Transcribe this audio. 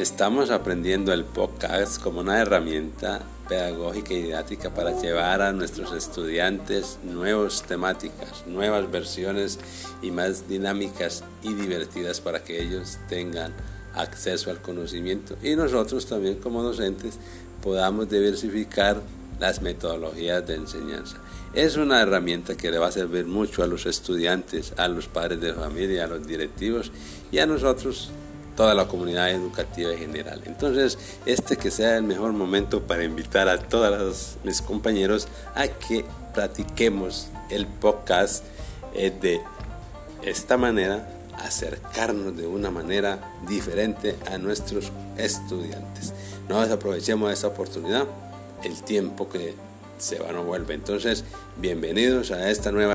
estamos aprendiendo el podcast como una herramienta pedagógica y didáctica para llevar a nuestros estudiantes nuevas temáticas, nuevas versiones y más dinámicas y divertidas para que ellos tengan acceso al conocimiento y nosotros también como docentes podamos diversificar las metodologías de enseñanza. Es una herramienta que le va a servir mucho a los estudiantes, a los padres de familia, a los directivos y a nosotros, toda la comunidad educativa en general. Entonces, este que sea el mejor momento para invitar a todos mis compañeros a que practiquemos el podcast eh, de esta manera acercarnos de una manera diferente a nuestros estudiantes. No desaprovechemos esta oportunidad, el tiempo que se va no vuelve. Entonces, bienvenidos a esta nueva...